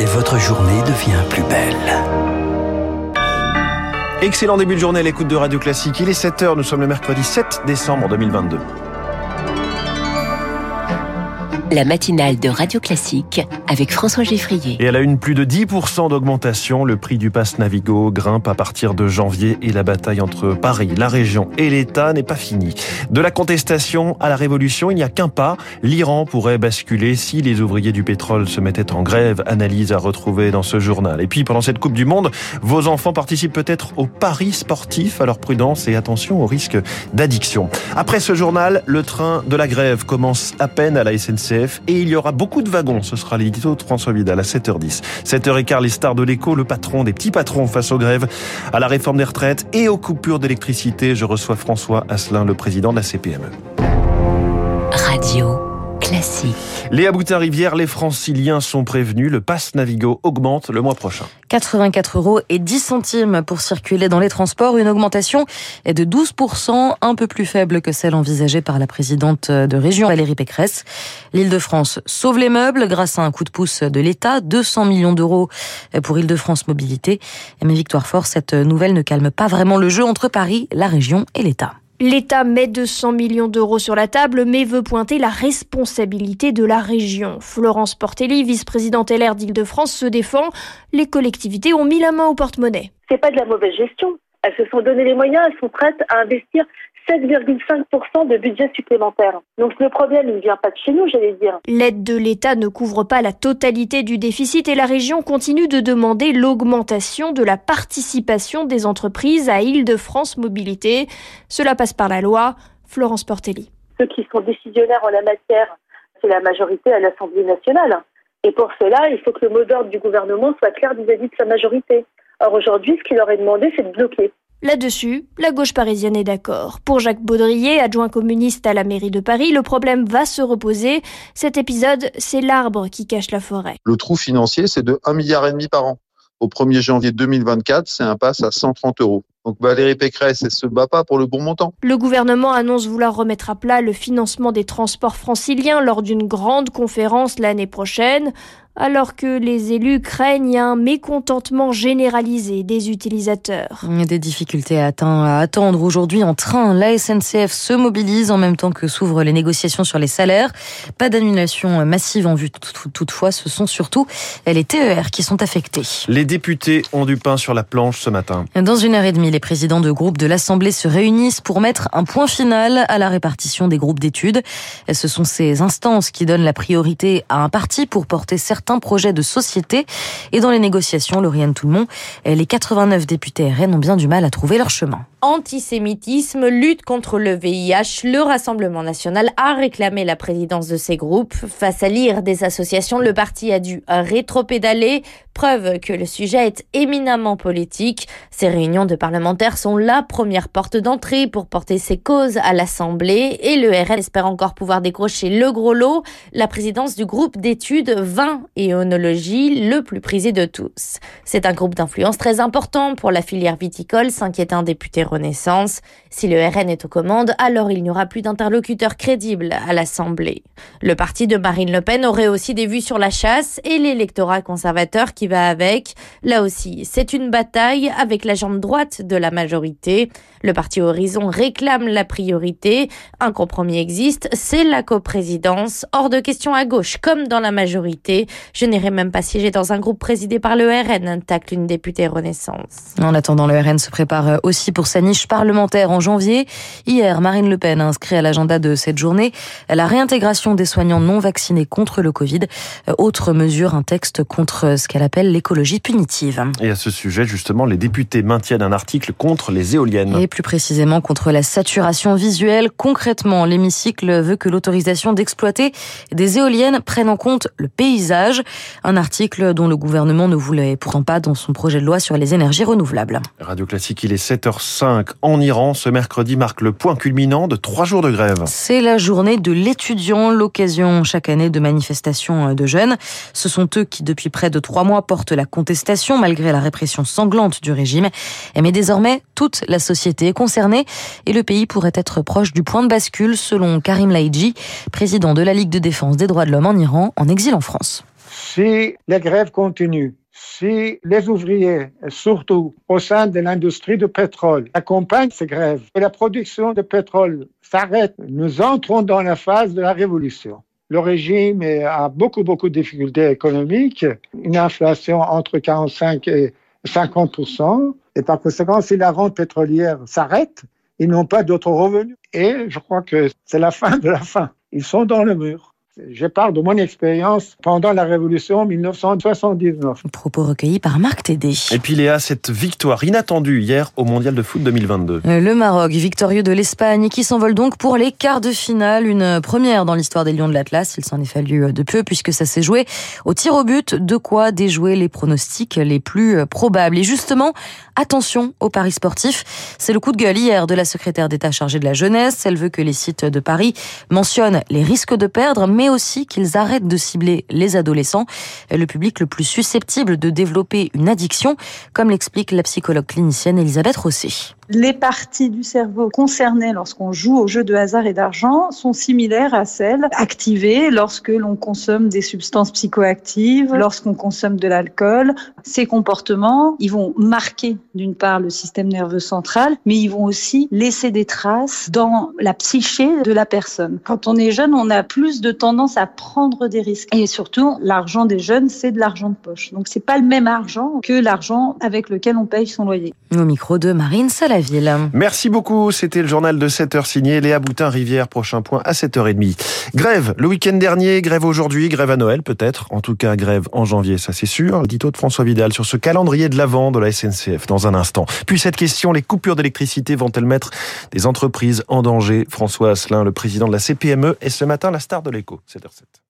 et votre journée devient plus belle. Excellent début de journée à l'écoute de Radio Classique. Il est 7h, nous sommes le mercredi 7 décembre 2022. La matinale de Radio Classique avec François Geffrier. Et elle a une plus de 10% d'augmentation. Le prix du pass Navigo grimpe à partir de janvier et la bataille entre Paris, la région et l'État n'est pas finie. De la contestation à la révolution, il n'y a qu'un pas. L'Iran pourrait basculer si les ouvriers du pétrole se mettaient en grève. Analyse à retrouver dans ce journal. Et puis, pendant cette Coupe du Monde, vos enfants participent peut-être au paris sportif. Alors prudence et attention au risque d'addiction. Après ce journal, le train de la grève commence à peine à la SNCF et il y aura beaucoup de wagons. Ce sera l'édito de François Vidal à 7h10. 7h15, les stars de l'écho, le patron des petits patrons face aux grèves, à la réforme des retraites et aux coupures d'électricité. Je reçois François Asselin, le président de la CPME. Radio. Classique. Léa Boutin-Rivière, les franciliens sont prévenus. Le pass Navigo augmente le mois prochain. 84 euros et 10 centimes pour circuler dans les transports. Une augmentation est de 12%, un peu plus faible que celle envisagée par la présidente de région, Valérie Pécresse. L'Île-de-France sauve les meubles grâce à un coup de pouce de l'État. 200 millions d'euros pour Île-de-France Mobilité. Mais Victoire Fort, cette nouvelle ne calme pas vraiment le jeu entre Paris, la région et l'État. L'État met 200 millions d'euros sur la table, mais veut pointer la responsabilité de la région. Florence Portelli, vice-présidente LR d'Île-de-France, se défend. Les collectivités ont mis la main au porte-monnaie. C'est pas de la mauvaise gestion. Elles se sont donné les moyens, elles sont prêtes à investir 7,5% de budget supplémentaire. Donc le problème, il ne vient pas de chez nous, j'allais dire. L'aide de l'État ne couvre pas la totalité du déficit et la région continue de demander l'augmentation de la participation des entreprises à Île-de-France Mobilité. Cela passe par la loi. Florence Portelli. Ceux qui sont décisionnaires en la matière, c'est la majorité à l'Assemblée nationale. Et pour cela, il faut que le mot d'ordre du gouvernement soit clair vis-à-vis de sa majorité. Or aujourd'hui, ce qu'il leur est demandé, c'est de bloquer. Là-dessus, la gauche parisienne est d'accord. Pour Jacques Baudrier, adjoint communiste à la mairie de Paris, le problème va se reposer. Cet épisode, c'est l'arbre qui cache la forêt. Le trou financier, c'est de 1,5 milliard par an. Au 1er janvier 2024, c'est un pass à 130 euros. Donc Valérie Pécresse, elle se bat pas pour le bon montant. Le gouvernement annonce vouloir remettre à plat le financement des transports franciliens lors d'une grande conférence l'année prochaine alors que les élus craignent un mécontentement généralisé des utilisateurs. Des difficultés à, attendre aujourd'hui en train. La SNCF se mobilise en même temps que s'ouvrent les négociations sur les salaires. Pas d'annulation massive en vue toutefois, ce sont surtout les TER qui sont affectés. Les députés ont du pain sur la planche ce matin. Dans une heure et demie, les présidents de groupes de l'Assemblée se réunissent pour mettre un point final à la répartition des groupes d'études. Ce sont ces instances qui donnent la priorité à un parti pour porter certains projets de société. Et dans les négociations, Lauriane Toulmont, les 89 députés RN ont bien du mal à trouver leur chemin antisémitisme, lutte contre le VIH, le Rassemblement national a réclamé la présidence de ces groupes. Face à l'ire des associations, le parti a dû rétropédaler, preuve que le sujet est éminemment politique. Ces réunions de parlementaires sont la première porte d'entrée pour porter ses causes à l'Assemblée et le RN espère encore pouvoir décrocher le gros lot, la présidence du groupe d'études vin et onologie, le plus prisé de tous. C'est un groupe d'influence très important pour la filière viticole, s'inquiète un député Renaissance. Si le RN est aux commandes, alors il n'y aura plus d'interlocuteurs crédibles à l'Assemblée. Le parti de Marine Le Pen aurait aussi des vues sur la chasse et l'électorat conservateur qui va avec. Là aussi, c'est une bataille avec la jambe droite de la majorité. Le parti Horizon réclame la priorité. Un compromis existe, c'est la coprésidence. Hors de question à gauche, comme dans la majorité. Je n'irai même pas siéger dans un groupe présidé par le RN, tacle une députée Renaissance. En attendant, le RN se prépare aussi pour sa niche parlementaire en janvier. Hier, Marine Le Pen a inscrit à l'agenda de cette journée la réintégration des soignants non vaccinés contre le Covid. Euh, autre mesure, un texte contre ce qu'elle appelle l'écologie punitive. Et à ce sujet, justement, les députés maintiennent un article contre les éoliennes. Et plus précisément contre la saturation visuelle. Concrètement, l'hémicycle veut que l'autorisation d'exploiter des éoliennes prenne en compte le paysage. Un article dont le gouvernement ne voulait pourtant pas dans son projet de loi sur les énergies renouvelables. Radio Classique, il est 7h05 en Iran. Ce mercredi marque le point culminant de trois jours de grève. C'est la journée de l'étudiant, l'occasion chaque année de manifestations de jeunes. Ce sont eux qui, depuis près de trois mois, portent la contestation malgré la répression sanglante du régime. Mais désormais, toute la société est concernée et le pays pourrait être proche du point de bascule, selon Karim Laïdji, président de la Ligue de défense des droits de l'homme en Iran, en exil en France. Si les grèves continuent, si les ouvriers, surtout au sein de l'industrie du pétrole, accompagnent ces grèves, et la production de pétrole s'arrête, nous entrons dans la phase de la révolution. Le régime a beaucoup, beaucoup de difficultés économiques, une inflation entre 45 et 50 et par conséquent, si la rente pétrolière s'arrête, ils n'ont pas d'autres revenus. Et je crois que c'est la fin de la fin. Ils sont dans le mur. Je parle de mon expérience pendant la Révolution 1979. Propos recueillis par Marc Tédé. Et puis Léa, cette victoire inattendue hier au Mondial de foot 2022. Euh, le Maroc, victorieux de l'Espagne, qui s'envole donc pour les quarts de finale. Une première dans l'histoire des Lions de l'Atlas. Il s'en est fallu euh, de peu puisque ça s'est joué au tir au but. De quoi déjouer les pronostics les plus euh, probables. Et justement, attention aux paris sportifs. C'est le coup de gueule hier de la secrétaire d'État chargée de la jeunesse. Elle veut que les sites de Paris mentionnent les risques de perdre, mais aussi qu'ils arrêtent de cibler les adolescents, le public le plus susceptible de développer une addiction, comme l'explique la psychologue clinicienne Elisabeth Rosset les parties du cerveau concernées lorsqu'on joue aux jeux de hasard et d'argent sont similaires à celles activées lorsque l'on consomme des substances psychoactives, lorsqu'on consomme de l'alcool. Ces comportements, ils vont marquer d'une part le système nerveux central, mais ils vont aussi laisser des traces dans la psyché de la personne. Quand on est jeune, on a plus de tendance à prendre des risques. Et surtout, l'argent des jeunes, c'est de l'argent de poche. Donc c'est pas le même argent que l'argent avec lequel on paye son loyer. Au micro de Marine Merci beaucoup. C'était le journal de 7h signé Léa Boutin-Rivière. Prochain point à 7h30. Grève le week-end dernier, grève aujourd'hui, grève à Noël peut-être. En tout cas, grève en janvier, ça c'est sûr. Dito de François Vidal sur ce calendrier de l'avant de la SNCF dans un instant. Puis cette question, les coupures d'électricité vont-elles mettre des entreprises en danger? François Asselin, le président de la CPME, est ce matin la star de l'écho. 7h07.